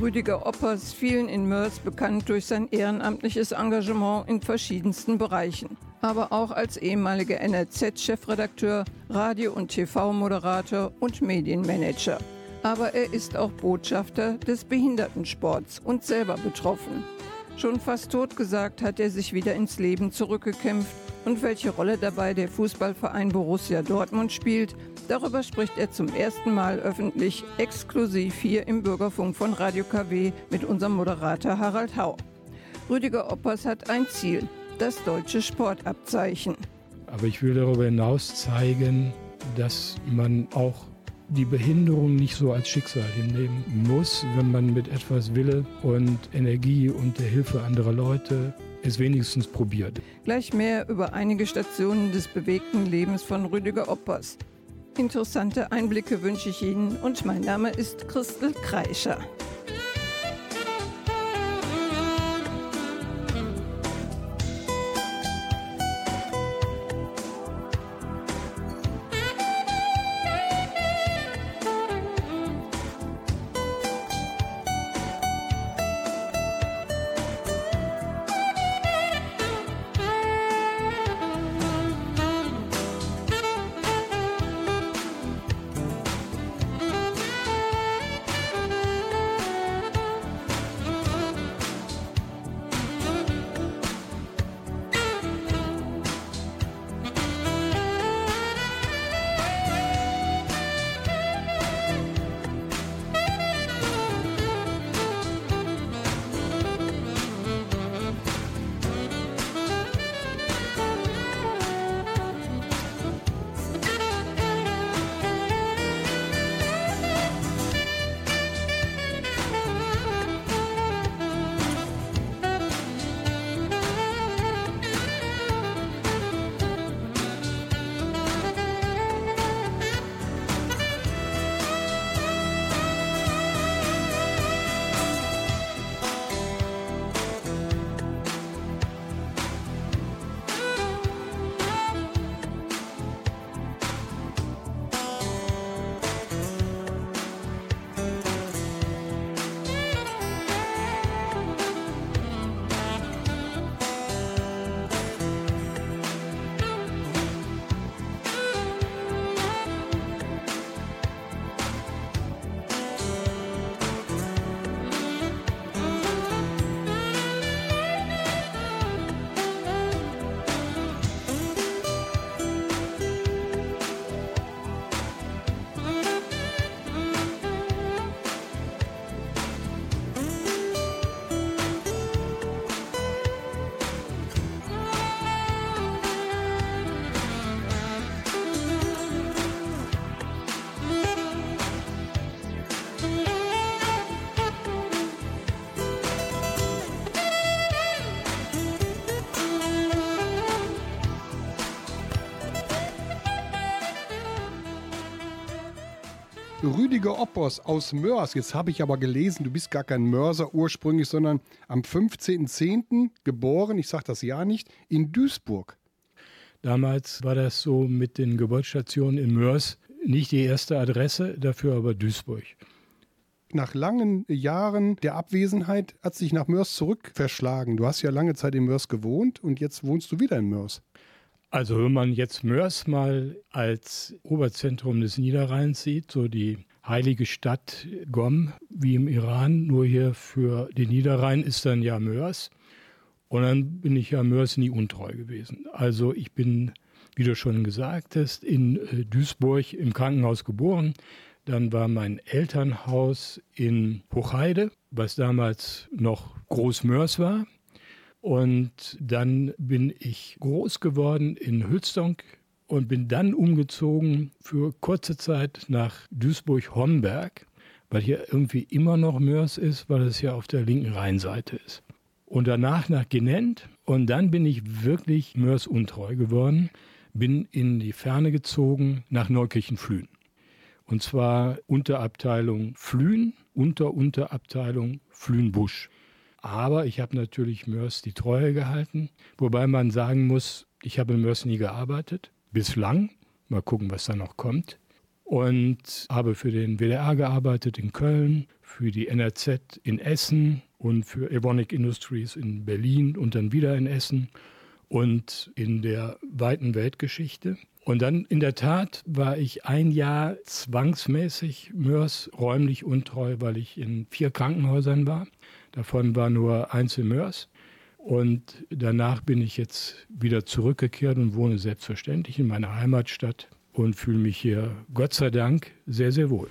Rüdiger Oppers, vielen in Mörs bekannt durch sein ehrenamtliches Engagement in verschiedensten Bereichen. Aber auch als ehemaliger NRZ-Chefredakteur, Radio- und TV-Moderator und Medienmanager. Aber er ist auch Botschafter des Behindertensports und selber betroffen. Schon fast totgesagt hat er sich wieder ins Leben zurückgekämpft und welche Rolle dabei der Fußballverein Borussia Dortmund spielt, darüber spricht er zum ersten Mal öffentlich, exklusiv hier im Bürgerfunk von Radio KW mit unserem Moderator Harald Hau. Rüdiger Oppers hat ein Ziel, das deutsche Sportabzeichen. Aber ich will darüber hinaus zeigen, dass man auch die Behinderung nicht so als Schicksal hinnehmen muss, wenn man mit etwas Wille und Energie und der Hilfe anderer Leute es wenigstens probiert. Gleich mehr über einige Stationen des bewegten Lebens von Rüdiger Oppers. Interessante Einblicke wünsche ich Ihnen und mein Name ist Christel Kreischer. Rüdiger Oppers aus Mörs. Jetzt habe ich aber gelesen, du bist gar kein Mörser ursprünglich, sondern am 15.10. geboren, ich sage das Jahr nicht, in Duisburg. Damals war das so mit den Geburtsstationen in Mörs nicht die erste Adresse, dafür aber Duisburg. Nach langen Jahren der Abwesenheit hat sich nach Mörs zurückverschlagen. Du hast ja lange Zeit in Mörs gewohnt und jetzt wohnst du wieder in Mörs. Also wenn man jetzt Mörs mal als Oberzentrum des Niederrheins sieht, so die heilige Stadt Gom wie im Iran, nur hier für den Niederrhein ist dann ja Mörs. Und dann bin ich ja Mörs nie untreu gewesen. Also ich bin, wie du schon gesagt hast, in äh, Duisburg im Krankenhaus geboren. Dann war mein Elternhaus in Hochheide, was damals noch Großmörs war. Und dann bin ich groß geworden in Hülstonk und bin dann umgezogen für kurze Zeit nach Duisburg-Homberg, weil hier irgendwie immer noch Mörs ist, weil es ja auf der linken Rheinseite ist. Und danach nach Genent und dann bin ich wirklich Mörs untreu geworden, bin in die Ferne gezogen nach Neukirchen-Flühen. Und zwar Unterabteilung Flühen, Unterunterabteilung Flühenbusch. Aber ich habe natürlich Mörs die Treue gehalten, wobei man sagen muss, ich habe in Mörs nie gearbeitet, bislang. Mal gucken, was da noch kommt. und habe für den WDR gearbeitet in Köln, für die NRZ in Essen und für Evonik Industries in Berlin und dann wieder in Essen und in der weiten Weltgeschichte. Und dann in der Tat war ich ein Jahr zwangsmäßig Mörs räumlich untreu, weil ich in vier Krankenhäusern war. Davon war nur eins in Mörs. Und danach bin ich jetzt wieder zurückgekehrt und wohne selbstverständlich in meiner Heimatstadt und fühle mich hier, Gott sei Dank, sehr, sehr wohl.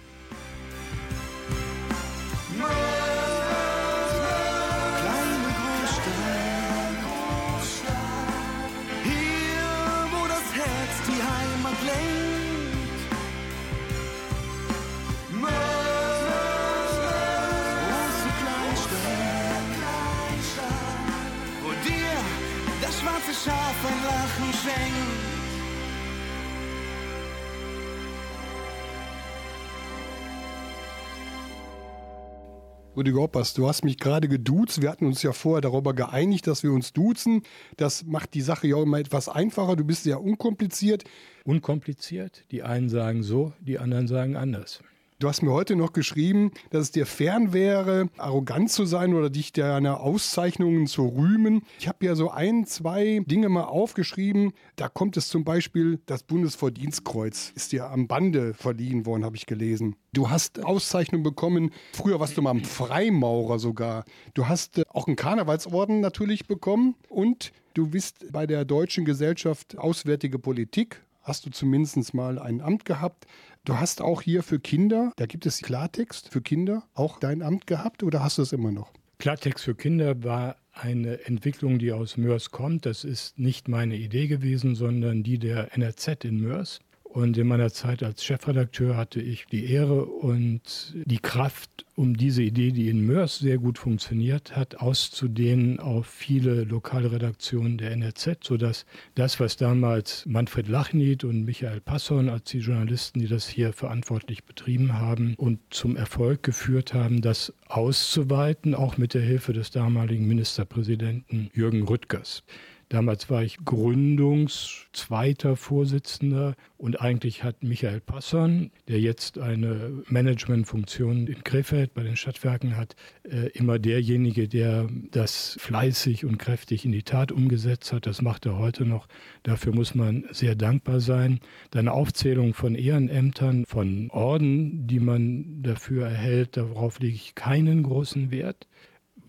Rüdiger Hoppers, du hast mich gerade geduzt. Wir hatten uns ja vorher darüber geeinigt, dass wir uns duzen. Das macht die Sache ja auch immer etwas einfacher. Du bist sehr unkompliziert. Unkompliziert? Die einen sagen so, die anderen sagen anders. Du hast mir heute noch geschrieben, dass es dir fern wäre, arrogant zu sein oder dich deiner Auszeichnungen zu rühmen. Ich habe ja so ein, zwei Dinge mal aufgeschrieben. Da kommt es zum Beispiel, das Bundesverdienstkreuz ist dir am Bande verliehen worden, habe ich gelesen. Du hast Auszeichnungen bekommen. Früher warst du mal ein Freimaurer sogar. Du hast äh, auch einen Karnevalsorden natürlich bekommen und du bist bei der Deutschen Gesellschaft Auswärtige Politik hast du zumindest mal ein Amt gehabt. Du hast auch hier für Kinder, da gibt es Klartext für Kinder, auch dein Amt gehabt oder hast du es immer noch? Klartext für Kinder war eine Entwicklung, die aus Mörs kommt. Das ist nicht meine Idee gewesen, sondern die der NRZ in Mörs. Und in meiner Zeit als Chefredakteur hatte ich die Ehre und die Kraft, um diese Idee, die in Mörs sehr gut funktioniert hat, auszudehnen auf viele lokale Redaktionen der NRZ, sodass das, was damals Manfred Lachnied und Michael Passon als die Journalisten, die das hier verantwortlich betrieben haben und zum Erfolg geführt haben, das auszuweiten, auch mit der Hilfe des damaligen Ministerpräsidenten Jürgen Rüttgers. Damals war ich gründungszweiter Vorsitzender und eigentlich hat Michael Passon, der jetzt eine Managementfunktion in Krefeld bei den Stadtwerken hat, äh, immer derjenige, der das fleißig und kräftig in die Tat umgesetzt hat. Das macht er heute noch. Dafür muss man sehr dankbar sein. Deine Aufzählung von Ehrenämtern, von Orden, die man dafür erhält, darauf lege ich keinen großen Wert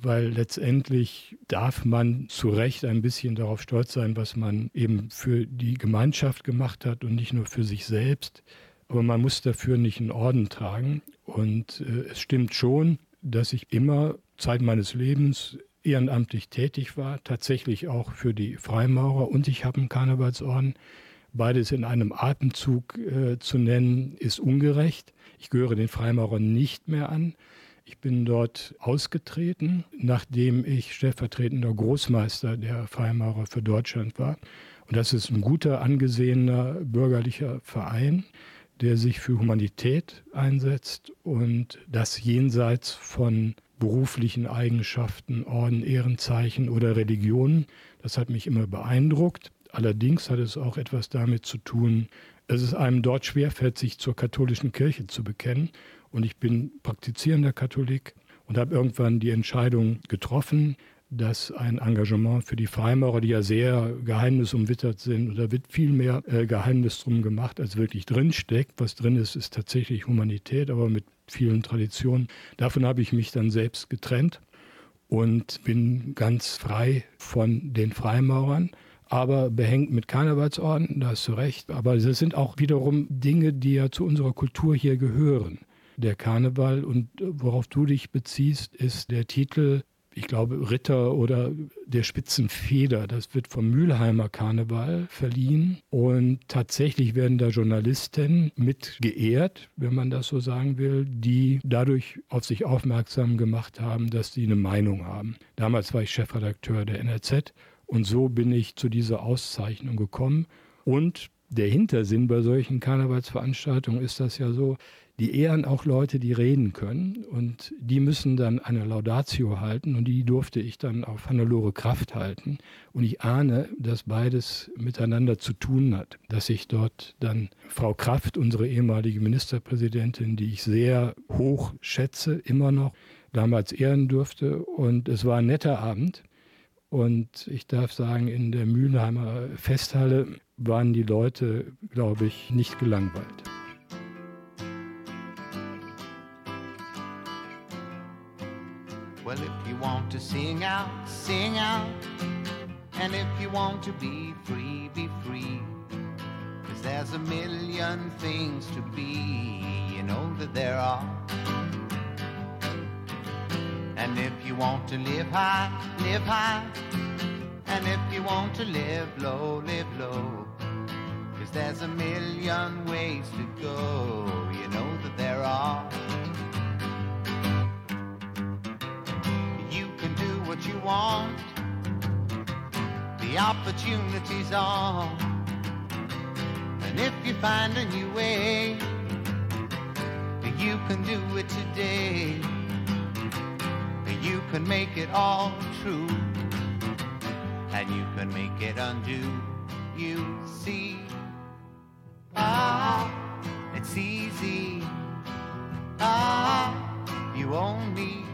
weil letztendlich darf man zu Recht ein bisschen darauf stolz sein, was man eben für die Gemeinschaft gemacht hat und nicht nur für sich selbst. Aber man muss dafür nicht einen Orden tragen. Und äh, es stimmt schon, dass ich immer Zeit meines Lebens ehrenamtlich tätig war, tatsächlich auch für die Freimaurer und ich habe einen Karnevalsorden. Beides in einem Atemzug äh, zu nennen, ist ungerecht. Ich gehöre den Freimaurern nicht mehr an. Ich bin dort ausgetreten, nachdem ich stellvertretender Großmeister der Freimaurer für Deutschland war. Und das ist ein guter, angesehener bürgerlicher Verein, der sich für Humanität einsetzt und das jenseits von beruflichen Eigenschaften, Orden, Ehrenzeichen oder Religionen. Das hat mich immer beeindruckt. Allerdings hat es auch etwas damit zu tun, dass es einem dort schwerfällt, sich zur katholischen Kirche zu bekennen. Und ich bin praktizierender Katholik und habe irgendwann die Entscheidung getroffen, dass ein Engagement für die Freimaurer, die ja sehr geheimnisumwittert sind, oder wird viel mehr äh, Geheimnis drum gemacht, als wirklich drinsteckt. Was drin ist, ist tatsächlich Humanität, aber mit vielen Traditionen. Davon habe ich mich dann selbst getrennt und bin ganz frei von den Freimaurern aber behängt mit Karnevalsorden, da hast du recht. Aber das sind auch wiederum Dinge, die ja zu unserer Kultur hier gehören der Karneval. Und worauf du dich beziehst, ist der Titel, ich glaube, Ritter oder der Spitzenfeder. Das wird vom Mülheimer Karneval verliehen. Und tatsächlich werden da Journalisten mit geehrt, wenn man das so sagen will, die dadurch auf sich aufmerksam gemacht haben, dass sie eine Meinung haben. Damals war ich Chefredakteur der NRZ und so bin ich zu dieser Auszeichnung gekommen. Und der Hintersinn bei solchen Karnevalsveranstaltungen ist das ja so, die ehren auch Leute, die reden können und die müssen dann eine Laudatio halten und die durfte ich dann auf Hannelore Kraft halten. Und ich ahne, dass beides miteinander zu tun hat, dass ich dort dann Frau Kraft, unsere ehemalige Ministerpräsidentin, die ich sehr hoch schätze, immer noch, damals ehren durfte. Und es war ein netter Abend. Und ich darf sagen, in der Mühlheimer Festhalle waren die Leute, glaube ich, nicht gelangweilt. Sing out, sing out. And if you want to be free, be free. Cause there's a million things to be, you know that there are. And if you want to live high, live high. And if you want to live low, live low. Cause there's a million ways to go, you know that there are. You want, the opportunities are. And if you find a new way, you can do it today you can make it all true, and you can make it undo. You see, ah, it's easy. Ah, you only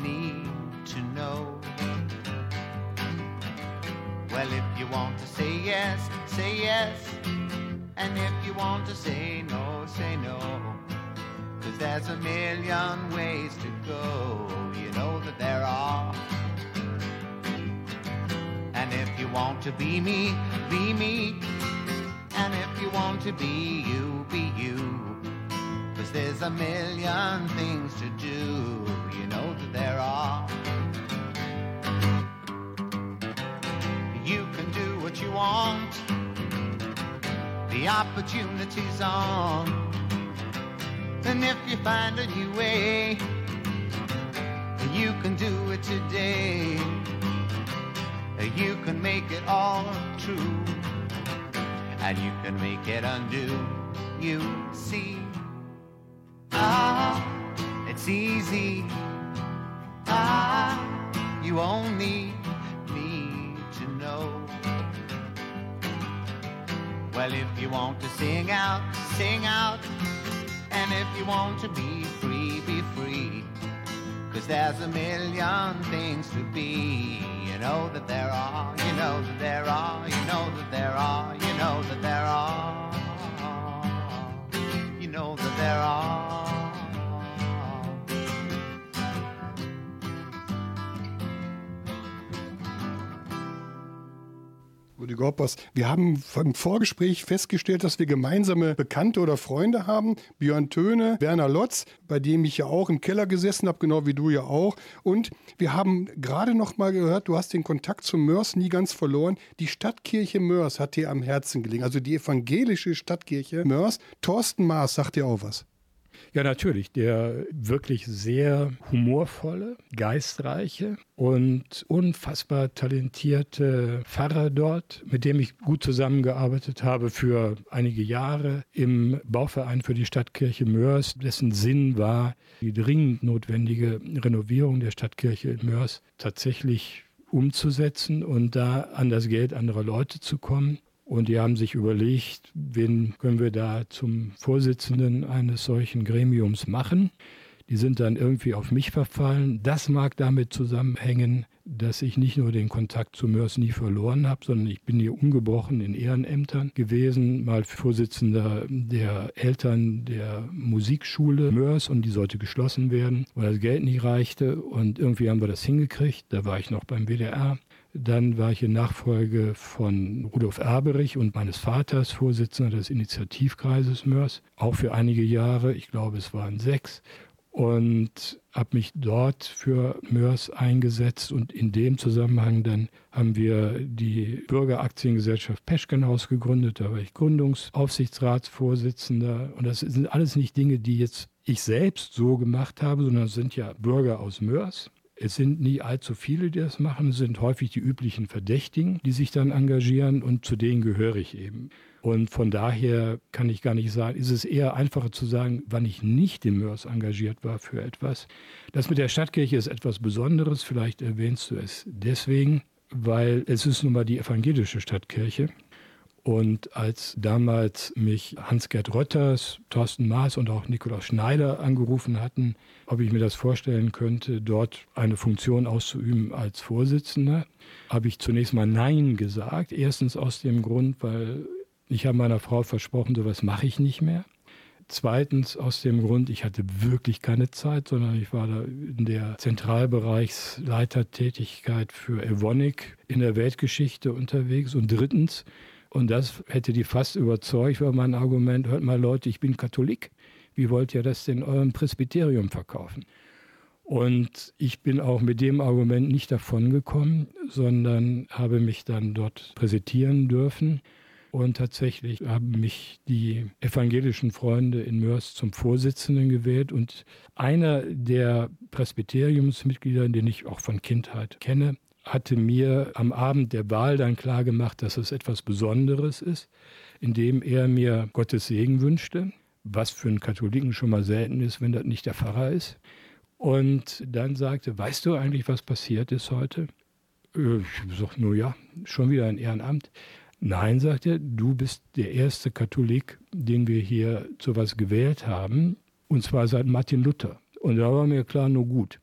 need to know. Well, if you want to say yes, say yes. And if you want to say no, say no. Cause there's a million ways to go, you know that there are. And if you want to be me, be me. And if you want to be you, be you. Cause there's a million things to do, want, the opportunity's on. And if you find a new way, you can do it today. You can make it all true, and you can make it undo. You see, ah, it's easy. Ah, you only Well, if you want to sing out, sing out. And if you want to be free, be free. Cause there's a million things to be. You know that there are, you know that there are, you know that there are, you know that there are. You know that there are. Rudi Gorpers, wir haben im Vorgespräch festgestellt, dass wir gemeinsame Bekannte oder Freunde haben. Björn Töne, Werner Lotz, bei dem ich ja auch im Keller gesessen habe, genau wie du ja auch. Und wir haben gerade noch mal gehört, du hast den Kontakt zu Mörs nie ganz verloren. Die Stadtkirche Mörs hat dir am Herzen gelegen, also die evangelische Stadtkirche Mörs. Thorsten Maas sagt dir auch was. Ja, natürlich. Der wirklich sehr humorvolle, geistreiche und unfassbar talentierte Pfarrer dort, mit dem ich gut zusammengearbeitet habe für einige Jahre im Bauverein für die Stadtkirche Mörs, dessen Sinn war, die dringend notwendige Renovierung der Stadtkirche in Mörs tatsächlich umzusetzen und da an das Geld anderer Leute zu kommen. Und die haben sich überlegt, wen können wir da zum Vorsitzenden eines solchen Gremiums machen. Die sind dann irgendwie auf mich verfallen. Das mag damit zusammenhängen, dass ich nicht nur den Kontakt zu Mörs nie verloren habe, sondern ich bin hier ungebrochen in Ehrenämtern gewesen, mal Vorsitzender der Eltern der Musikschule Mörs und die sollte geschlossen werden, weil das Geld nicht reichte und irgendwie haben wir das hingekriegt. Da war ich noch beim WDR. Dann war ich in Nachfolge von Rudolf Erberich und meines Vaters Vorsitzender des Initiativkreises Mörs, auch für einige Jahre, ich glaube es waren sechs, und habe mich dort für Mörs eingesetzt und in dem Zusammenhang dann haben wir die Bürgeraktiengesellschaft Peschkenhaus gegründet, da war ich Gründungsaufsichtsratsvorsitzender. Und das sind alles nicht Dinge, die jetzt ich selbst so gemacht habe, sondern es sind ja Bürger aus Mörs, es sind nie allzu viele, die das machen. Es sind häufig die üblichen Verdächtigen, die sich dann engagieren und zu denen gehöre ich eben. Und von daher kann ich gar nicht sagen, ist es eher einfacher zu sagen, wann ich nicht im Mörs engagiert war für etwas. Das mit der Stadtkirche ist etwas Besonderes, vielleicht erwähnst du es deswegen, weil es ist nun mal die evangelische Stadtkirche. Und als damals mich Hans-Gerd Rötters, Thorsten Maas und auch Nikolaus Schneider angerufen hatten, ob ich mir das vorstellen könnte, dort eine Funktion auszuüben als Vorsitzender, habe ich zunächst mal Nein gesagt. Erstens aus dem Grund, weil ich habe meiner Frau versprochen, sowas mache ich nicht mehr. Zweitens aus dem Grund, ich hatte wirklich keine Zeit, sondern ich war da in der Zentralbereichsleitertätigkeit für Evonik in der Weltgeschichte unterwegs. Und drittens, und das hätte die fast überzeugt, war mein Argument, hört mal Leute, ich bin Katholik. Wie wollt ihr das denn eurem Presbyterium verkaufen? Und ich bin auch mit dem Argument nicht davongekommen, sondern habe mich dann dort präsentieren dürfen. Und tatsächlich haben mich die evangelischen Freunde in Mörs zum Vorsitzenden gewählt. Und einer der Presbyteriumsmitglieder, den ich auch von Kindheit kenne, hatte mir am Abend der Wahl dann klargemacht, dass es etwas Besonderes ist, indem er mir Gottes Segen wünschte, was für einen Katholiken schon mal selten ist, wenn das nicht der Pfarrer ist. Und dann sagte, weißt du eigentlich, was passiert ist heute? Äh, ich sagte, nur ja, schon wieder ein Ehrenamt. Nein, sagt er, du bist der erste Katholik, den wir hier zu was gewählt haben, und zwar seit Martin Luther. Und da war mir klar, nur gut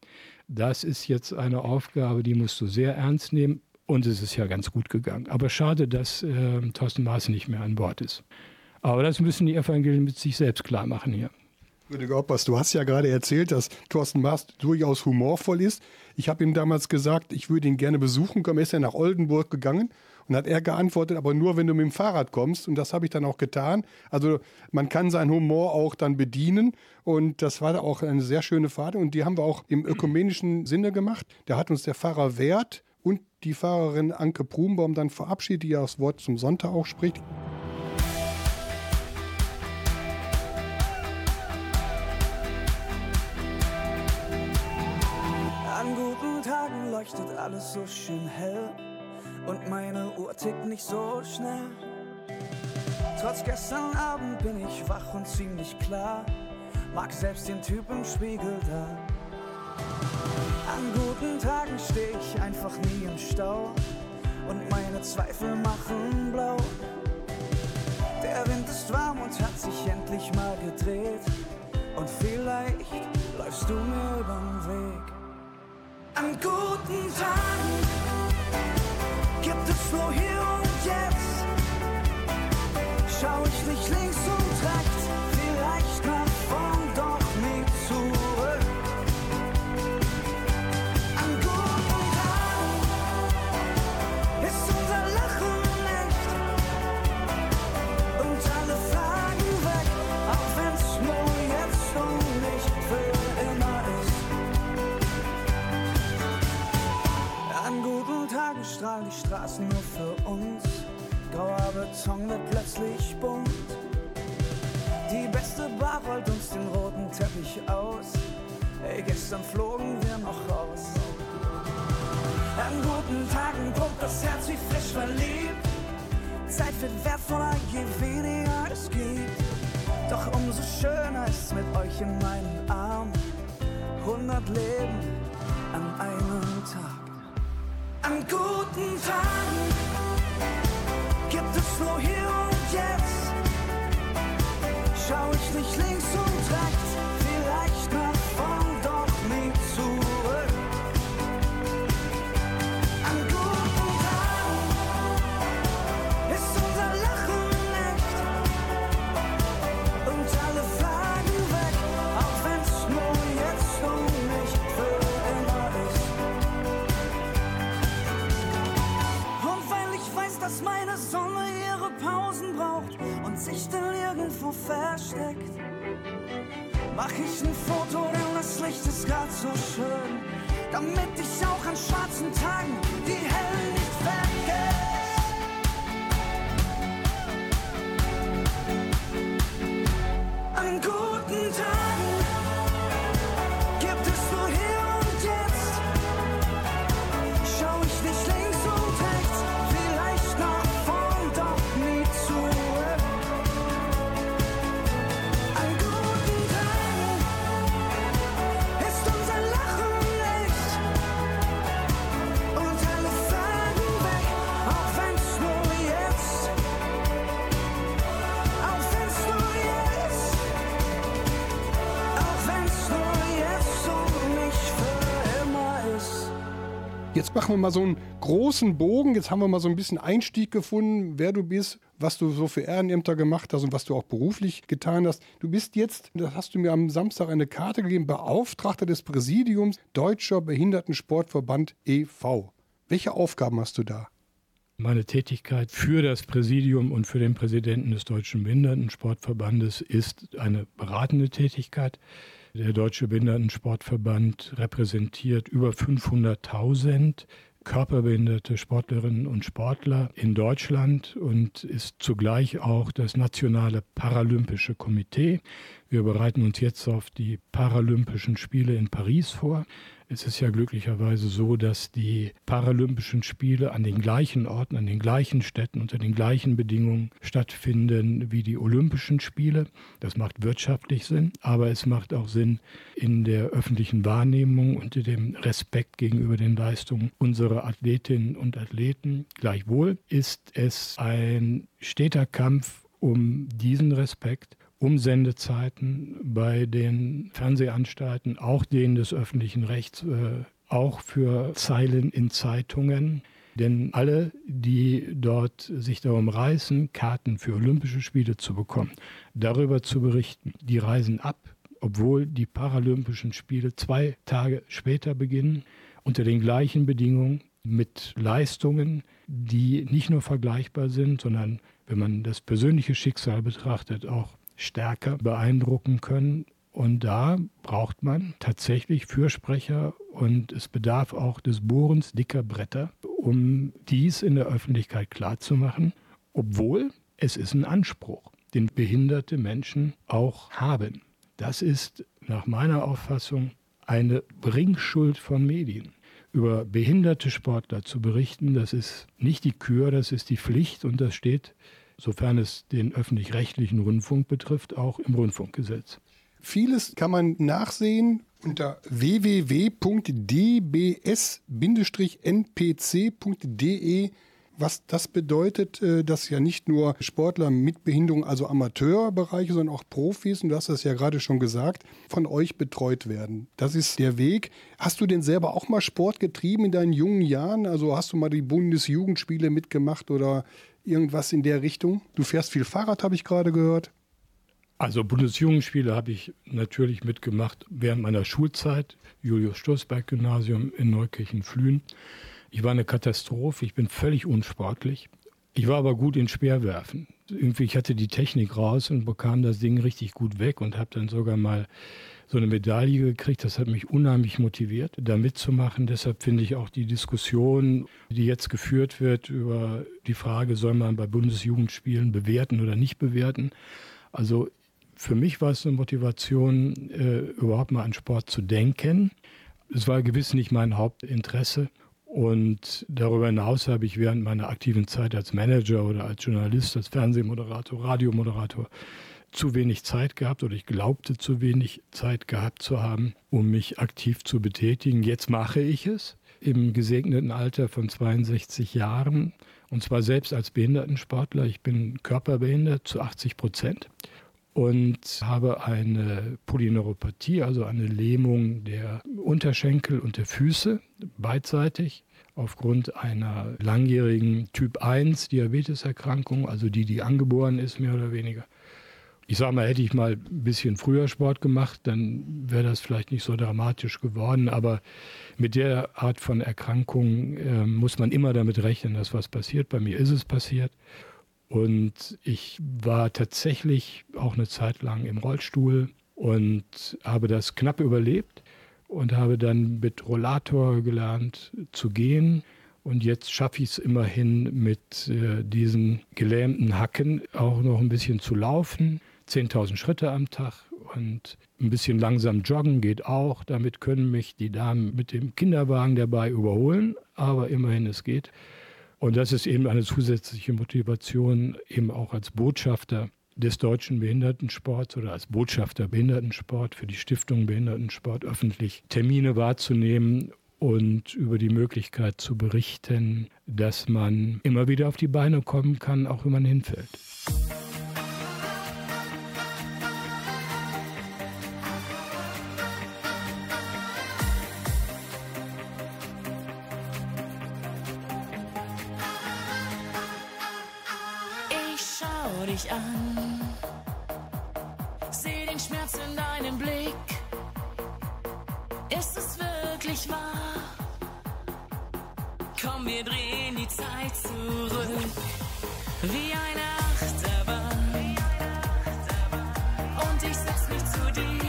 das ist jetzt eine Aufgabe, die musst du sehr ernst nehmen. Und es ist ja ganz gut gegangen. Aber schade, dass äh, Thorsten Maas nicht mehr an Bord ist. Aber das müssen die Evangelien mit sich selbst klar machen hier. Rüdiger Oppers, du hast ja gerade erzählt, dass Thorsten Maas durchaus humorvoll ist. Ich habe ihm damals gesagt, ich würde ihn gerne besuchen kommen. Er ist ja nach Oldenburg gegangen und hat er geantwortet, aber nur wenn du mit dem Fahrrad kommst. Und das habe ich dann auch getan. Also man kann seinen Humor auch dann bedienen. Und das war auch eine sehr schöne Fahrt. Und die haben wir auch im ökumenischen Sinne gemacht. Da hat uns der Pfarrer Wert und die Fahrerin Anke Prumbaum dann verabschiedet, die ja das Wort zum Sonntag auch spricht. An guten Tagen leuchtet alles so schön hell und meine Uhr tickt nicht so schnell. Trotz gestern Abend bin ich wach und ziemlich klar, mag selbst den Typ im Spiegel da. An guten Tagen steh ich einfach nie im Stau und meine Zweifel machen blau. Der Wind ist warm und hat sich endlich mal gedreht und vielleicht läufst du mir übern Weg. An guten Tagen gibt es nur hier und jetzt. Schau ich nicht links und rechts, Straßen nur für uns. Grauer Beton wird plötzlich bunt. Die beste Bar rollt uns den roten Teppich aus. Ey, gestern flogen wir noch raus. An guten Tagen pumpt das Herz wie frisch verliebt. Zeit wird wertvoller, je weniger es gibt. Doch umso schöner ist mit euch in meinen Armen. 100 Leben an einem Tag. An guten Tagen mach ich ein Foto, denn das Licht ist grad so schön, damit ich auch an schwarzen Tagen machen wir mal so einen großen Bogen. Jetzt haben wir mal so ein bisschen Einstieg gefunden, wer du bist, was du so für Ehrenämter gemacht hast und was du auch beruflich getan hast. Du bist jetzt, das hast du mir am Samstag eine Karte gegeben, Beauftragter des Präsidiums Deutscher Behindertensportverband e.V. Welche Aufgaben hast du da? Meine Tätigkeit für das Präsidium und für den Präsidenten des Deutschen Behindertensportverbandes ist eine beratende Tätigkeit. Der Deutsche Behindertensportverband repräsentiert über 500.000 körperbehinderte Sportlerinnen und Sportler in Deutschland und ist zugleich auch das nationale Paralympische Komitee. Wir bereiten uns jetzt auf die Paralympischen Spiele in Paris vor. Es ist ja glücklicherweise so, dass die Paralympischen Spiele an den gleichen Orten, an den gleichen Städten, unter den gleichen Bedingungen stattfinden wie die Olympischen Spiele. Das macht wirtschaftlich Sinn, aber es macht auch Sinn in der öffentlichen Wahrnehmung und dem Respekt gegenüber den Leistungen unserer Athletinnen und Athleten. Gleichwohl ist es ein steter Kampf um diesen Respekt Umsendezeiten bei den Fernsehanstalten, auch denen des öffentlichen Rechts, äh, auch für Zeilen in Zeitungen. Denn alle, die dort sich darum reißen, Karten für Olympische Spiele zu bekommen, darüber zu berichten, die reisen ab, obwohl die Paralympischen Spiele zwei Tage später beginnen, unter den gleichen Bedingungen, mit Leistungen, die nicht nur vergleichbar sind, sondern, wenn man das persönliche Schicksal betrachtet, auch stärker beeindrucken können. Und da braucht man tatsächlich Fürsprecher und es bedarf auch des Bohrens dicker Bretter, um dies in der Öffentlichkeit klarzumachen, obwohl es ist ein Anspruch, den behinderte Menschen auch haben. Das ist nach meiner Auffassung eine Bringschuld von Medien. Über behinderte Sportler zu berichten, das ist nicht die Kür, das ist die Pflicht und das steht sofern es den öffentlich-rechtlichen Rundfunk betrifft, auch im Rundfunkgesetz. Vieles kann man nachsehen unter www.dbs-npc.de. Was das bedeutet, äh, dass ja nicht nur Sportler mit Behinderung, also Amateurbereiche, sondern auch Profis, und du hast das ja gerade schon gesagt, von euch betreut werden. Das ist der Weg. Hast du denn selber auch mal Sport getrieben in deinen jungen Jahren? Also hast du mal die Bundesjugendspiele mitgemacht oder irgendwas in der Richtung? Du fährst viel Fahrrad, habe ich gerade gehört. Also Bundesjugendspiele habe ich natürlich mitgemacht während meiner Schulzeit, Julius Stoßberg Gymnasium in Neukirchen-Flühen. Ich war eine Katastrophe, ich bin völlig unsportlich. Ich war aber gut in Speerwerfen. Irgendwie, ich hatte die Technik raus und bekam das Ding richtig gut weg und habe dann sogar mal so eine Medaille gekriegt. Das hat mich unheimlich motiviert, da mitzumachen. Deshalb finde ich auch die Diskussion, die jetzt geführt wird über die Frage, soll man bei Bundesjugendspielen bewerten oder nicht bewerten. Also für mich war es eine Motivation, äh, überhaupt mal an Sport zu denken. Es war gewiss nicht mein Hauptinteresse. Und darüber hinaus habe ich während meiner aktiven Zeit als Manager oder als Journalist, als Fernsehmoderator, Radiomoderator zu wenig Zeit gehabt oder ich glaubte zu wenig Zeit gehabt zu haben, um mich aktiv zu betätigen. Jetzt mache ich es im gesegneten Alter von 62 Jahren und zwar selbst als Behindertensportler. Ich bin körperbehindert zu 80 Prozent und habe eine Polyneuropathie, also eine Lähmung der Unterschenkel und der Füße beidseitig aufgrund einer langjährigen Typ 1 Diabeteserkrankung, also die, die angeboren ist, mehr oder weniger. Ich sage mal, hätte ich mal ein bisschen früher Sport gemacht, dann wäre das vielleicht nicht so dramatisch geworden. Aber mit der Art von Erkrankung äh, muss man immer damit rechnen, dass was passiert. Bei mir ist es passiert. Und ich war tatsächlich auch eine Zeit lang im Rollstuhl und habe das knapp überlebt und habe dann mit Rollator gelernt zu gehen. Und jetzt schaffe ich es immerhin mit äh, diesen gelähmten Hacken auch noch ein bisschen zu laufen. 10.000 Schritte am Tag und ein bisschen langsam joggen geht auch. Damit können mich die Damen mit dem Kinderwagen dabei überholen, aber immerhin es geht. Und das ist eben eine zusätzliche Motivation, eben auch als Botschafter des deutschen Behindertensports oder als Botschafter Behindertensport für die Stiftung Behindertensport öffentlich Termine wahrzunehmen und über die Möglichkeit zu berichten, dass man immer wieder auf die Beine kommen kann, auch wenn man hinfällt. Dich an. Seh den Schmerz in deinem Blick. Ist es wirklich wahr? Komm, wir drehen die Zeit zurück. Wie eine Achterbahn. Und ich setz mich zu dir.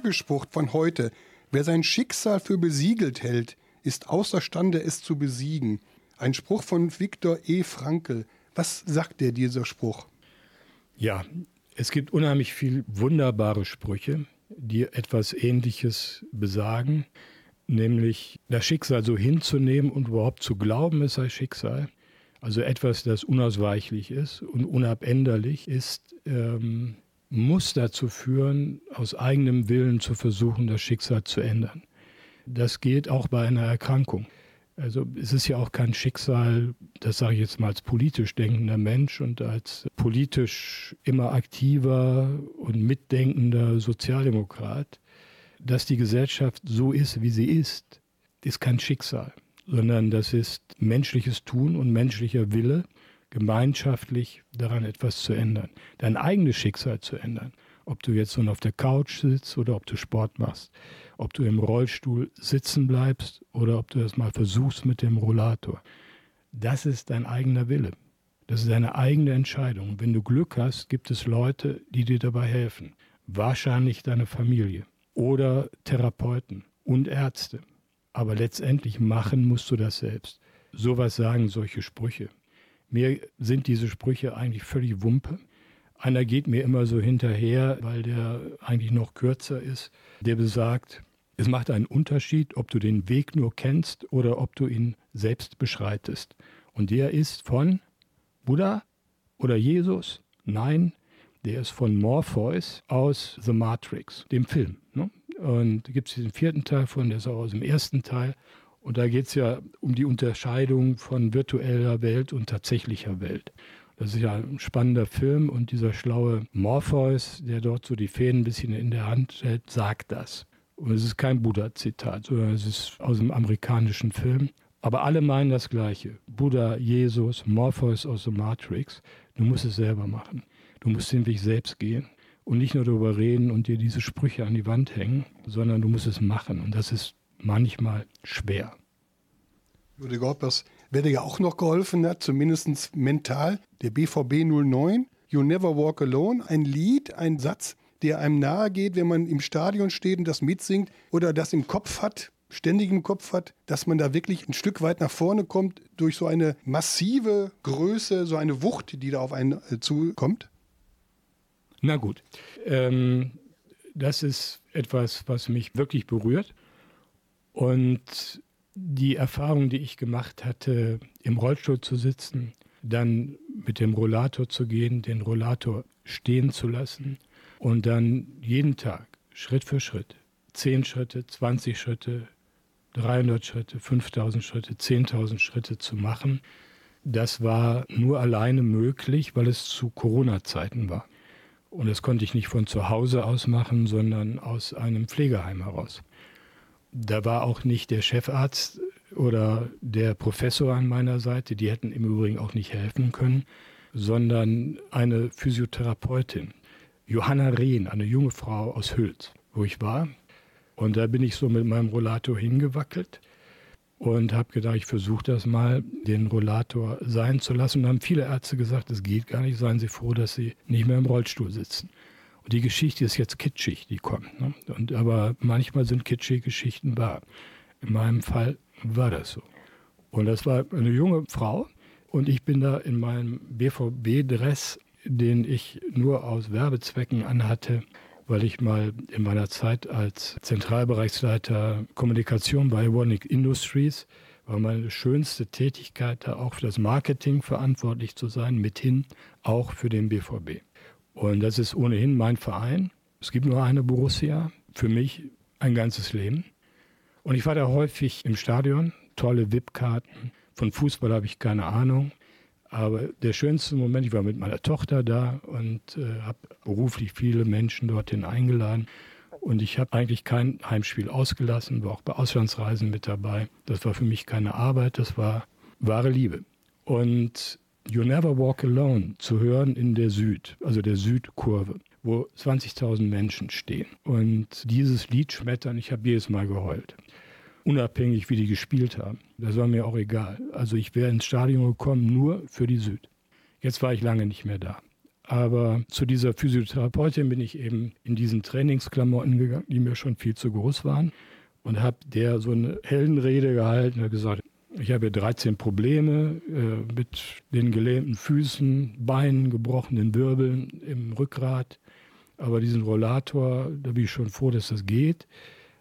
Der Tagesspruch von heute. Wer sein Schicksal für besiegelt hält, ist außerstande, es zu besiegen. Ein Spruch von Viktor E. Frankl. Was sagt dir dieser Spruch? Ja, es gibt unheimlich viel wunderbare Sprüche, die etwas Ähnliches besagen, nämlich das Schicksal so hinzunehmen und überhaupt zu glauben, es sei Schicksal. Also etwas, das unausweichlich ist und unabänderlich ist, ähm, muss dazu führen, aus eigenem Willen zu versuchen, das Schicksal zu ändern. Das geht auch bei einer Erkrankung. Also es ist ja auch kein Schicksal, das sage ich jetzt mal als politisch denkender Mensch und als politisch immer aktiver und mitdenkender Sozialdemokrat, dass die Gesellschaft so ist, wie sie ist, ist kein Schicksal, sondern das ist menschliches Tun und menschlicher Wille, gemeinschaftlich daran etwas zu ändern, dein eigenes Schicksal zu ändern. Ob du jetzt nun auf der Couch sitzt oder ob du Sport machst, ob du im Rollstuhl sitzen bleibst oder ob du das mal versuchst mit dem Rollator. Das ist dein eigener Wille. Das ist deine eigene Entscheidung. Wenn du Glück hast, gibt es Leute, die dir dabei helfen. Wahrscheinlich deine Familie oder Therapeuten und Ärzte. Aber letztendlich machen musst du das selbst. Sowas sagen solche Sprüche. Mir sind diese Sprüche eigentlich völlig Wumpe. Einer geht mir immer so hinterher, weil der eigentlich noch kürzer ist. Der besagt, es macht einen Unterschied, ob du den Weg nur kennst oder ob du ihn selbst beschreitest. Und der ist von Buddha oder Jesus? Nein, der ist von Morpheus aus The Matrix, dem Film. Ne? Und gibt es den vierten Teil von, der ist auch aus dem ersten Teil. Und da geht es ja um die Unterscheidung von virtueller Welt und tatsächlicher Welt. Das ist ja ein spannender Film und dieser schlaue Morpheus, der dort so die Fäden ein bisschen in der Hand hält, sagt das. Und es ist kein Buddha-Zitat, sondern es ist aus einem amerikanischen Film. Aber alle meinen das Gleiche. Buddha, Jesus, Morpheus aus The Matrix. Du musst es selber machen. Du musst den Weg selbst gehen und nicht nur darüber reden und dir diese Sprüche an die Wand hängen, sondern du musst es machen. Und das ist manchmal schwer. Ich würde glauben, dass wer dir ja auch noch geholfen hat, zumindest mental, der BVB 09, You Never Walk Alone, ein Lied, ein Satz, der einem nahe geht, wenn man im Stadion steht und das mitsingt oder das im Kopf hat, ständig im Kopf hat, dass man da wirklich ein Stück weit nach vorne kommt durch so eine massive Größe, so eine Wucht, die da auf einen äh, zukommt? Na gut, ähm, das ist etwas, was mich wirklich berührt. Und die Erfahrung, die ich gemacht hatte, im Rollstuhl zu sitzen, dann mit dem Rollator zu gehen, den Rollator stehen zu lassen und dann jeden Tag, Schritt für Schritt, 10 Schritte, 20 Schritte, 300 Schritte, 5000 Schritte, 10.000 Schritte zu machen, das war nur alleine möglich, weil es zu Corona-Zeiten war. Und das konnte ich nicht von zu Hause aus machen, sondern aus einem Pflegeheim heraus. Da war auch nicht der Chefarzt oder der Professor an meiner Seite, die hätten im Übrigen auch nicht helfen können, sondern eine Physiotherapeutin, Johanna Rehn, eine junge Frau aus Hülz, wo ich war. Und da bin ich so mit meinem Rollator hingewackelt und habe gedacht, ich versuche das mal, den Rollator sein zu lassen. Und haben viele Ärzte gesagt, es geht gar nicht, seien Sie froh, dass Sie nicht mehr im Rollstuhl sitzen. Die Geschichte ist jetzt kitschig, die kommt. Ne? Und, aber manchmal sind kitschige Geschichten wahr. In meinem Fall war das so. Und das war eine junge Frau. Und ich bin da in meinem BVB-Dress, den ich nur aus Werbezwecken anhatte, weil ich mal in meiner Zeit als Zentralbereichsleiter Kommunikation bei Ionic Industries war meine schönste Tätigkeit, da auch für das Marketing verantwortlich zu sein, mithin auch für den BVB. Und das ist ohnehin mein Verein. Es gibt nur eine Borussia, für mich ein ganzes Leben. Und ich war da häufig im Stadion, tolle VIP-Karten. Von Fußball habe ich keine Ahnung. Aber der schönste Moment, ich war mit meiner Tochter da und äh, habe beruflich viele Menschen dorthin eingeladen. Und ich habe eigentlich kein Heimspiel ausgelassen, war auch bei Auslandsreisen mit dabei. Das war für mich keine Arbeit, das war wahre Liebe. Und You Never Walk Alone zu hören in der Süd, also der Südkurve, wo 20.000 Menschen stehen. Und dieses Lied schmettern, ich habe jedes Mal geheult unabhängig wie die gespielt haben. Das war mir auch egal. Also ich wäre ins Stadion gekommen nur für die Süd. Jetzt war ich lange nicht mehr da. Aber zu dieser Physiotherapeutin bin ich eben in diesen Trainingsklamotten gegangen, die mir schon viel zu groß waren. Und habe der so eine Heldenrede gehalten und gesagt, ich habe 13 Probleme äh, mit den gelähmten Füßen, Beinen, gebrochenen Wirbeln im Rückgrat. Aber diesen Rollator, da bin ich schon froh, dass das geht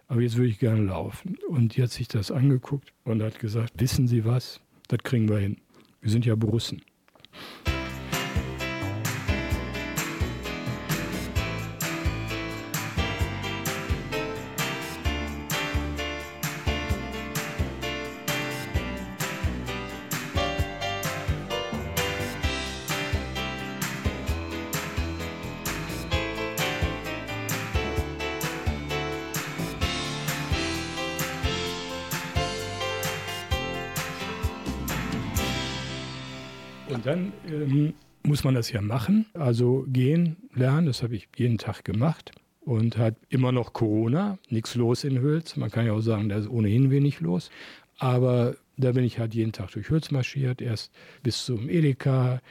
aber jetzt würde ich gerne laufen. Und die hat sich das angeguckt und hat gesagt, wissen Sie was, das kriegen wir hin. Wir sind ja Borussen. Muss man das ja machen, also gehen, lernen, das habe ich jeden Tag gemacht und hat immer noch Corona, nichts los in Hülz. Man kann ja auch sagen, da ist ohnehin wenig los. Aber da bin ich halt jeden Tag durch Hülz marschiert, erst bis zum Edeka,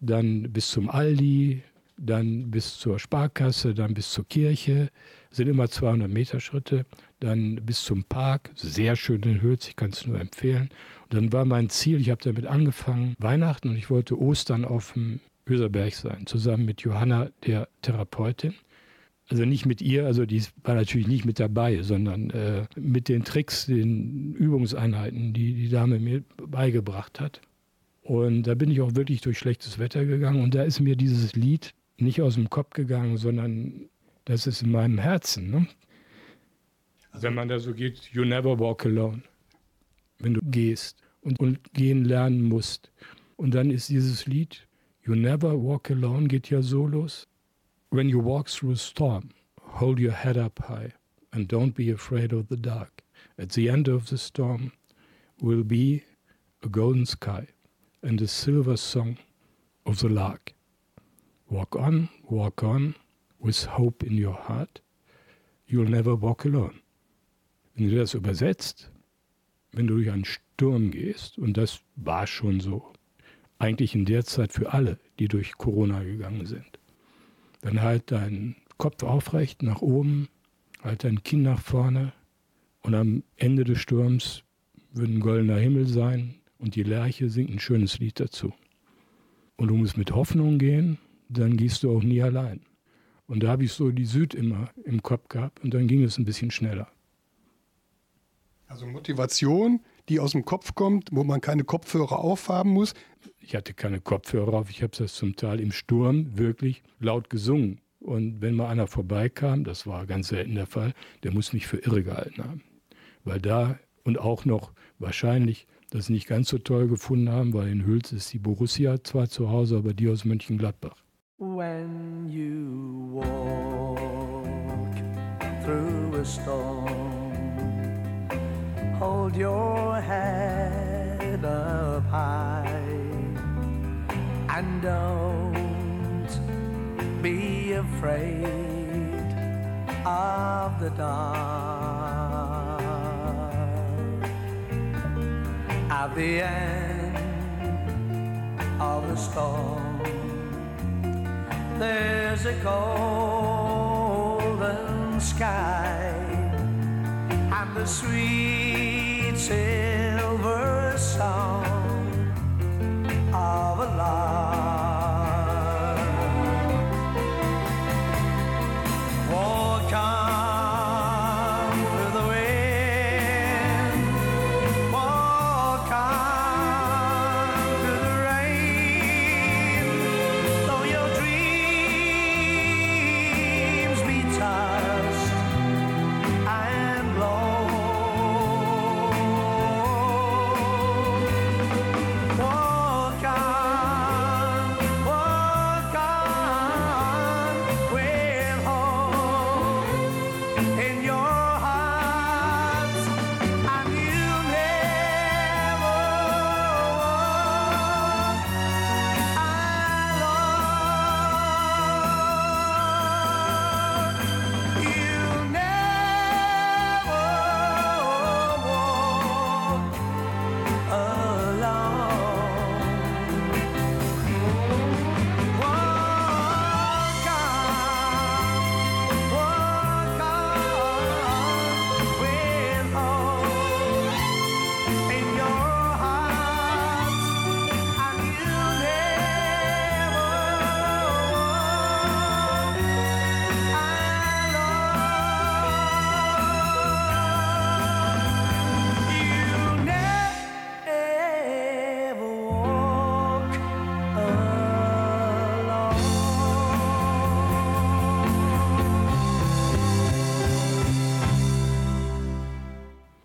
dann bis zum Aldi, dann bis zur Sparkasse, dann bis zur Kirche. Das sind immer 200 Meter Schritte. Dann bis zum Park, sehr schön in Hülz, ich kann es nur empfehlen. Und dann war mein Ziel, ich habe damit angefangen, Weihnachten und ich wollte Ostern auf dem Öserberg sein, zusammen mit Johanna, der Therapeutin. Also nicht mit ihr, also die war natürlich nicht mit dabei, sondern äh, mit den Tricks, den Übungseinheiten, die die Dame mir beigebracht hat. Und da bin ich auch wirklich durch schlechtes Wetter gegangen und da ist mir dieses Lied nicht aus dem Kopf gegangen, sondern das ist in meinem Herzen. Ne? Wenn man da so geht, you never walk alone. Wenn du gehst und, und gehen lernen musst. Und dann ist dieses Lied, you never walk alone, geht ja so los. When you walk through a storm, hold your head up high and don't be afraid of the dark. At the end of the storm will be a golden sky and the silver song of the lark. Walk on, walk on, with hope in your heart. You'll never walk alone. Wenn du das übersetzt, wenn du durch einen Sturm gehst, und das war schon so, eigentlich in der Zeit für alle, die durch Corona gegangen sind, dann halt deinen Kopf aufrecht nach oben, halt dein Kinn nach vorne und am Ende des Sturms wird ein goldener Himmel sein und die Lerche singt ein schönes Lied dazu. Und du musst mit Hoffnung gehen, dann gehst du auch nie allein. Und da habe ich so die Süd immer im Kopf gehabt und dann ging es ein bisschen schneller. Also Motivation, die aus dem Kopf kommt, wo man keine Kopfhörer aufhaben muss. Ich hatte keine Kopfhörer auf, ich habe das zum Teil im Sturm wirklich laut gesungen. Und wenn mal einer vorbeikam, das war ganz selten der Fall, der muss mich für irre gehalten haben. Weil da und auch noch wahrscheinlich das nicht ganz so toll gefunden haben, weil in Hüls ist die Borussia zwar zu Hause, aber die aus Mönchengladbach. When you walk through a storm, hold your head up high and don't be afraid of the dark. At the end of the storm, there's a golden sky the sweet silver song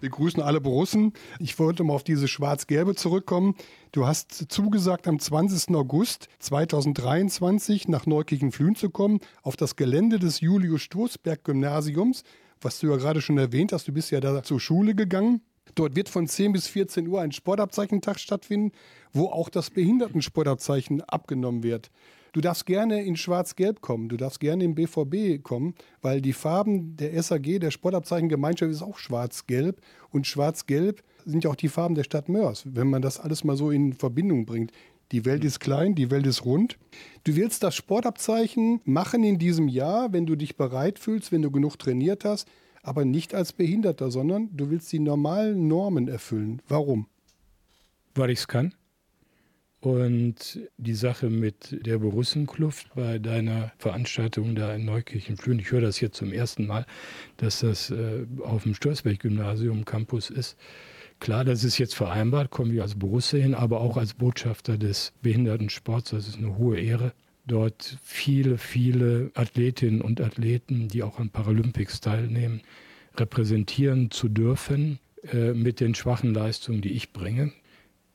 Wir grüßen alle Borussen. Ich wollte mal auf diese Schwarz-Gelbe zurückkommen. Du hast zugesagt, am 20. August 2023 nach Neukirchen-Flühen zu kommen, auf das Gelände des Julius-Stoßberg-Gymnasiums, was du ja gerade schon erwähnt hast. Du bist ja da zur Schule gegangen. Dort wird von 10 bis 14 Uhr ein Sportabzeichentag stattfinden, wo auch das Behindertensportabzeichen abgenommen wird. Du darfst gerne in Schwarz-Gelb kommen, du darfst gerne im BVB kommen, weil die Farben der SAG, der Sportabzeichengemeinschaft, ist auch Schwarz-Gelb. Und Schwarz-Gelb sind ja auch die Farben der Stadt Mörs, wenn man das alles mal so in Verbindung bringt. Die Welt ist klein, die Welt ist rund. Du willst das Sportabzeichen machen in diesem Jahr, wenn du dich bereit fühlst, wenn du genug trainiert hast, aber nicht als Behinderter, sondern du willst die normalen Normen erfüllen. Warum? Weil ich es kann. Und die Sache mit der Borussenkluft bei deiner Veranstaltung da in Neukirchen-Flühen, ich höre das jetzt zum ersten Mal, dass das äh, auf dem Storsberg-Gymnasium Campus ist. Klar, das ist jetzt vereinbart, kommen wir als Borussia hin, aber auch als Botschafter des Behindertensports. Das ist eine hohe Ehre, dort viele, viele Athletinnen und Athleten, die auch an Paralympics teilnehmen, repräsentieren zu dürfen äh, mit den schwachen Leistungen, die ich bringe.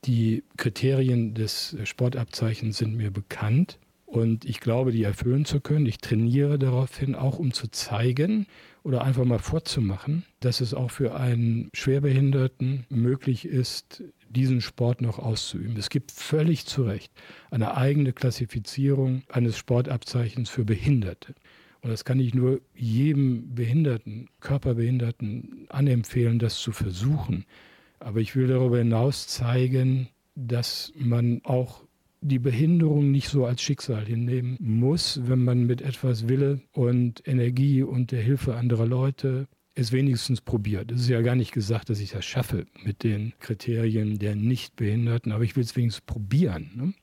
Die Kriterien des Sportabzeichens sind mir bekannt und ich glaube, die erfüllen zu können. Ich trainiere daraufhin auch, um zu zeigen oder einfach mal vorzumachen, dass es auch für einen Schwerbehinderten möglich ist, diesen Sport noch auszuüben. Es gibt völlig zu Recht eine eigene Klassifizierung eines Sportabzeichens für Behinderte. Und das kann ich nur jedem Behinderten, Körperbehinderten anempfehlen, das zu versuchen. Aber ich will darüber hinaus zeigen, dass man auch die Behinderung nicht so als Schicksal hinnehmen muss, wenn man mit etwas Wille und Energie und der Hilfe anderer Leute es wenigstens probiert. Es ist ja gar nicht gesagt, dass ich das schaffe mit den Kriterien der Nichtbehinderten, aber ich will es wenigstens probieren. Ne?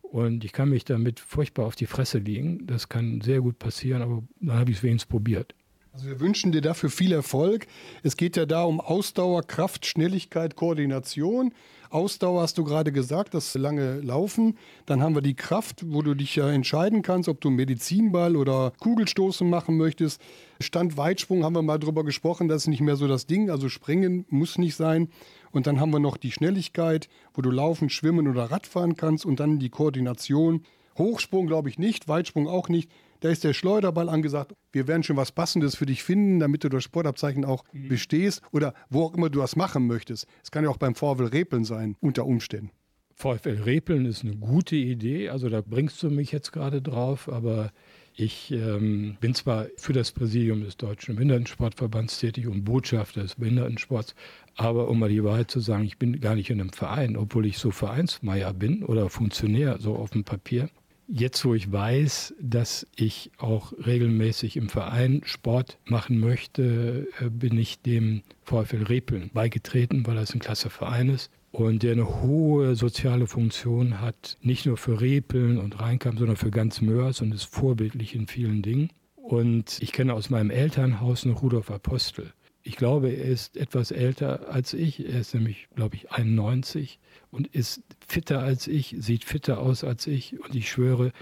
Und ich kann mich damit furchtbar auf die Fresse legen. Das kann sehr gut passieren, aber dann habe ich es wenigstens probiert. Also wir wünschen dir dafür viel Erfolg. Es geht ja da um Ausdauer, Kraft, Schnelligkeit, Koordination. Ausdauer hast du gerade gesagt, das lange Laufen. Dann haben wir die Kraft, wo du dich ja entscheiden kannst, ob du Medizinball oder Kugelstoßen machen möchtest. Stand Weitsprung haben wir mal drüber gesprochen, das ist nicht mehr so das Ding. Also springen muss nicht sein. Und dann haben wir noch die Schnelligkeit, wo du laufen, schwimmen oder Radfahren kannst. Und dann die Koordination. Hochsprung glaube ich nicht, Weitsprung auch nicht da ist der Schleuderball angesagt. Wir werden schon was Passendes für dich finden, damit du das Sportabzeichen auch mhm. bestehst oder wo auch immer du das machen möchtest. Es kann ja auch beim VfL Repeln sein, unter Umständen. VfL Repeln ist eine gute Idee, also da bringst du mich jetzt gerade drauf, aber ich ähm, bin zwar für das Präsidium des Deutschen Behindertensportverbands tätig und Botschafter des Behindertensports, aber um mal die Wahrheit zu sagen, ich bin gar nicht in einem Verein, obwohl ich so Vereinsmeier bin oder Funktionär, so auf dem Papier. Jetzt, wo ich weiß, dass ich auch regelmäßig im Verein Sport machen möchte, äh, bin ich dem VfL Repeln beigetreten, weil das ein klasse Verein ist und der eine hohe soziale Funktion hat, nicht nur für Repeln und Rheinkamp, sondern für ganz Mörs und ist vorbildlich in vielen Dingen. Und ich kenne aus meinem Elternhaus noch Rudolf Apostel. Ich glaube, er ist etwas älter als ich. Er ist nämlich, glaube ich, 91 und ist fitter als ich, sieht fitter aus als ich. Und ich schwöre,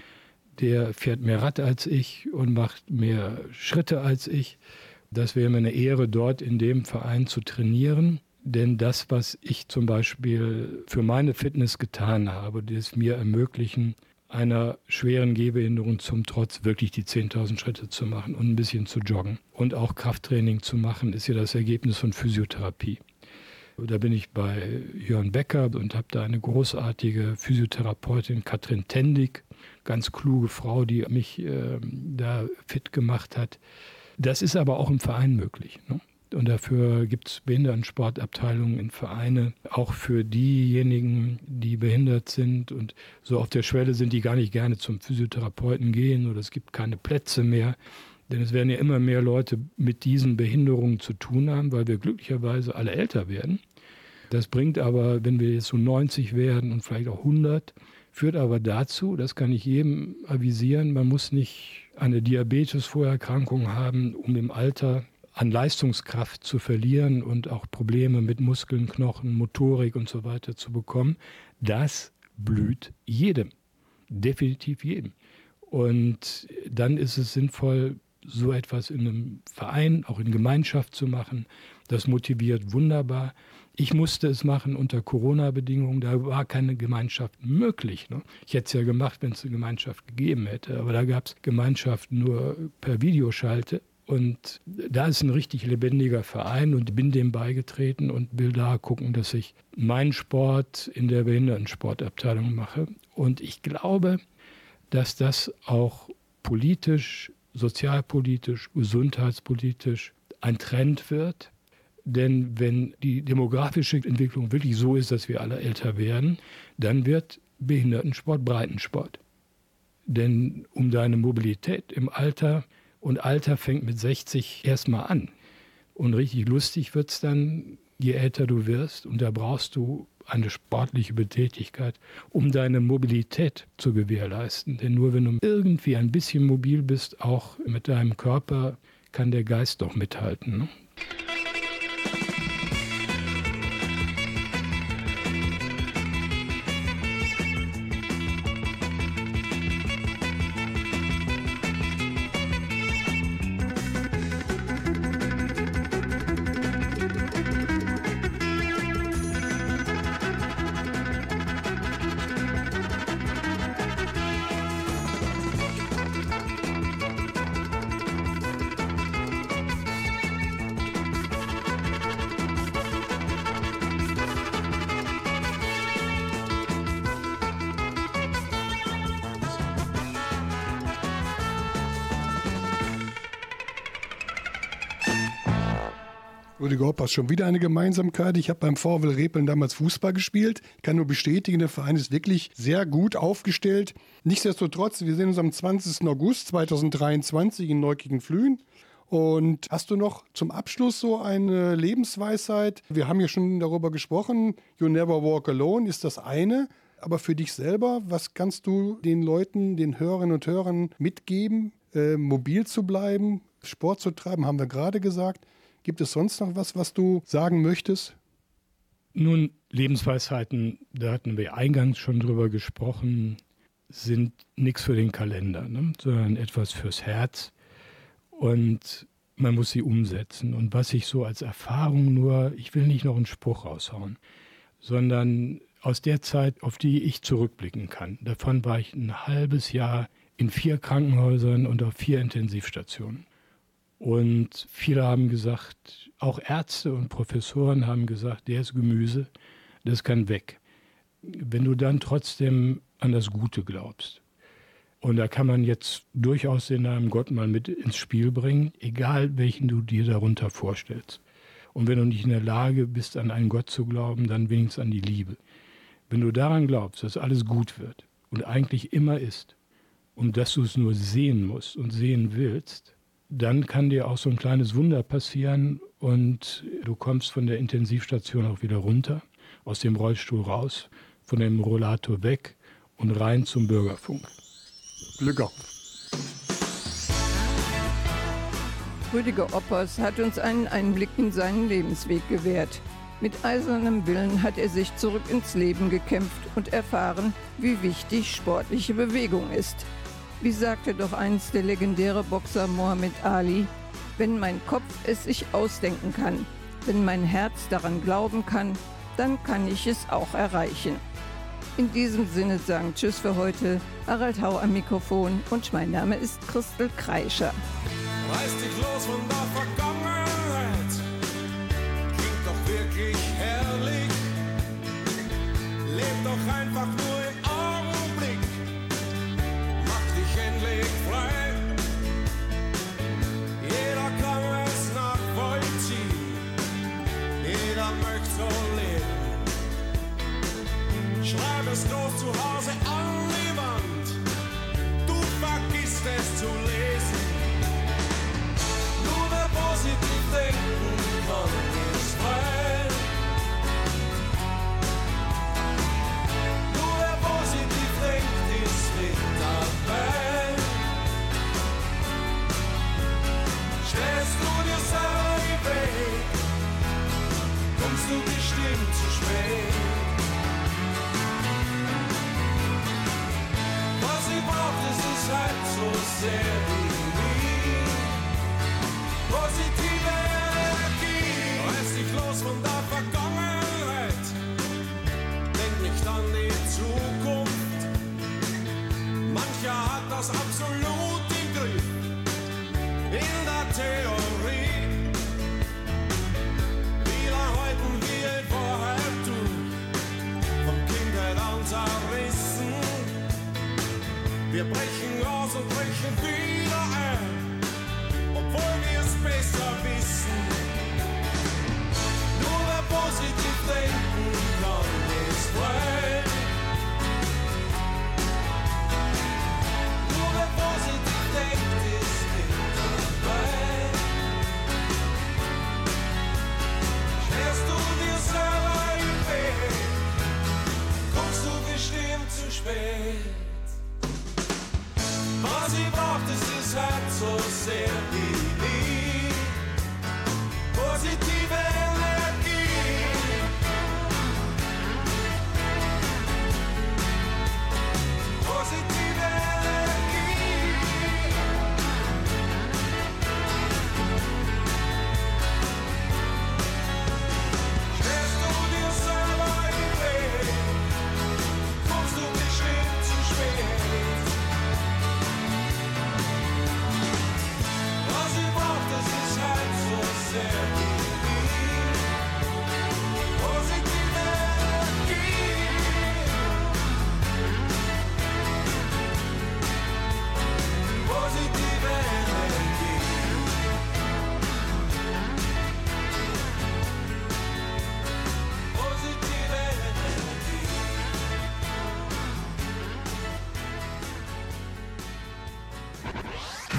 der fährt mehr Rad als ich und macht mehr Schritte als ich. Das wäre mir eine Ehre, dort in dem Verein zu trainieren. Denn das, was ich zum Beispiel für meine Fitness getan habe, das mir ermöglichen, einer schweren Gehbehinderung zum Trotz wirklich die 10.000 Schritte zu machen und ein bisschen zu joggen und auch Krafttraining zu machen, ist ja das Ergebnis von Physiotherapie. Da bin ich bei Jörn Becker und habe da eine großartige Physiotherapeutin, Katrin Tendig, ganz kluge Frau, die mich äh, da fit gemacht hat. Das ist aber auch im Verein möglich. Ne? Und dafür gibt es Behindertensportabteilungen in Vereine, auch für diejenigen, die behindert sind und so auf der Schwelle sind, die gar nicht gerne zum Physiotherapeuten gehen oder es gibt keine Plätze mehr. Denn es werden ja immer mehr Leute mit diesen Behinderungen zu tun haben, weil wir glücklicherweise alle älter werden. Das bringt aber, wenn wir jetzt so 90 werden und vielleicht auch 100, führt aber dazu, das kann ich jedem avisieren, man muss nicht eine Diabetes-Vorerkrankung haben, um im Alter an Leistungskraft zu verlieren und auch Probleme mit Muskeln, Knochen, Motorik und so weiter zu bekommen. Das blüht jedem, definitiv jedem. Und dann ist es sinnvoll, so etwas in einem Verein, auch in Gemeinschaft zu machen. Das motiviert wunderbar. Ich musste es machen unter Corona-Bedingungen. Da war keine Gemeinschaft möglich. Ne? Ich hätte es ja gemacht, wenn es eine Gemeinschaft gegeben hätte. Aber da gab es Gemeinschaften nur per Videoschalte. Und da ist ein richtig lebendiger Verein und bin dem beigetreten und will da gucken, dass ich meinen Sport in der Behindertensportabteilung mache. Und ich glaube, dass das auch politisch sozialpolitisch, gesundheitspolitisch ein Trend wird. Denn wenn die demografische Entwicklung wirklich so ist, dass wir alle älter werden, dann wird Behindertensport Breitensport. Denn um deine Mobilität im Alter, und Alter fängt mit 60 erstmal an. Und richtig lustig wird es dann, je älter du wirst. Und da brauchst du eine sportliche Betätigkeit, um deine Mobilität zu gewährleisten. Denn nur wenn du irgendwie ein bisschen mobil bist, auch mit deinem Körper, kann der Geist doch mithalten. Ne? Rüdiger Hopp, hast schon wieder eine Gemeinsamkeit. Ich habe beim VfL Repeln damals Fußball gespielt. Ich kann nur bestätigen, der Verein ist wirklich sehr gut aufgestellt. Nichtsdestotrotz, wir sehen uns am 20. August 2023 in Neukirchen-Flühen. Und hast du noch zum Abschluss so eine Lebensweisheit? Wir haben ja schon darüber gesprochen, You Never Walk Alone ist das eine. Aber für dich selber, was kannst du den Leuten, den Hörerinnen und Hörern mitgeben, äh, mobil zu bleiben, Sport zu treiben, haben wir gerade gesagt. Gibt es sonst noch was, was du sagen möchtest? Nun, Lebensweisheiten, da hatten wir eingangs schon drüber gesprochen, sind nichts für den Kalender, ne? sondern etwas fürs Herz. Und man muss sie umsetzen. Und was ich so als Erfahrung nur, ich will nicht noch einen Spruch raushauen, sondern aus der Zeit, auf die ich zurückblicken kann. Davon war ich ein halbes Jahr in vier Krankenhäusern und auf vier Intensivstationen. Und viele haben gesagt, auch Ärzte und Professoren haben gesagt, der ist Gemüse, das kann weg. Wenn du dann trotzdem an das Gute glaubst. Und da kann man jetzt durchaus den Namen Gott mal mit ins Spiel bringen, egal welchen du dir darunter vorstellst. Und wenn du nicht in der Lage bist, an einen Gott zu glauben, dann wenigstens an die Liebe. Wenn du daran glaubst, dass alles gut wird und eigentlich immer ist, und dass du es nur sehen musst und sehen willst, dann kann dir auch so ein kleines Wunder passieren und du kommst von der Intensivstation auch wieder runter, aus dem Rollstuhl raus, von dem Rollator weg und rein zum Bürgerfunk. Glück auf. Rüdiger Oppers hat uns einen Einblick in seinen Lebensweg gewährt. Mit eisernem Willen hat er sich zurück ins Leben gekämpft und erfahren, wie wichtig sportliche Bewegung ist. Wie sagte doch einst der legendäre Boxer Muhammad Ali, wenn mein Kopf es sich ausdenken kann, wenn mein Herz daran glauben kann, dann kann ich es auch erreichen. In diesem Sinne sagen Tschüss für heute, Harald Hau am Mikrofon und mein Name ist Christel Kreischer. Reiß dich los von der Vergangenheit, klingt doch wirklich herrlich. Leb doch einfach Es los zu Hause an die Wand, du vergisst es zu lesen. Nur wer positiv denken das absolut im Griff. In der Theorie.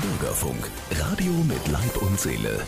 Bürgerfunk. Radio mit Leib und Seele.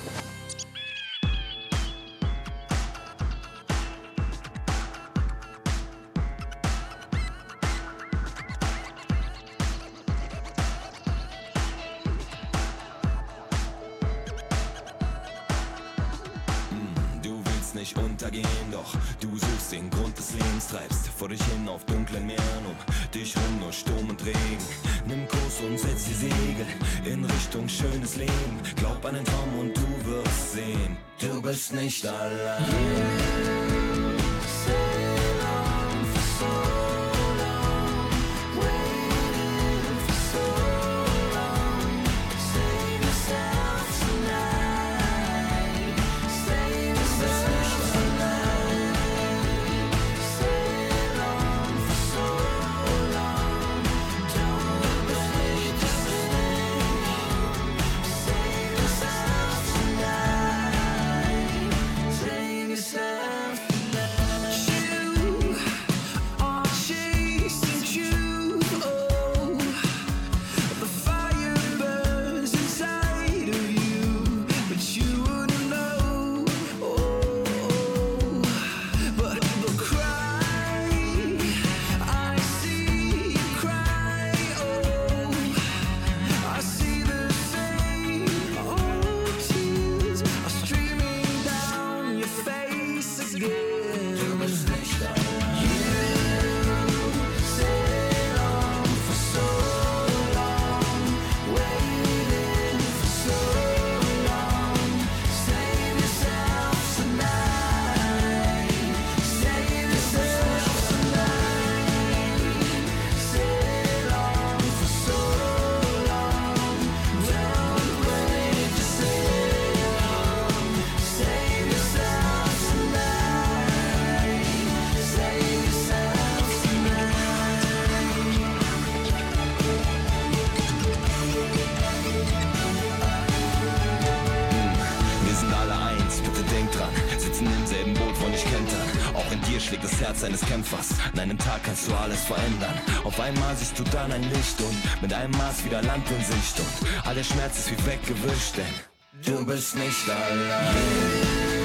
alles verändern. Auf einmal siehst du dann ein Licht und mit einem Maß wieder Land in Sicht und all der Schmerz ist wie weggewischt, denn du bist nicht allein.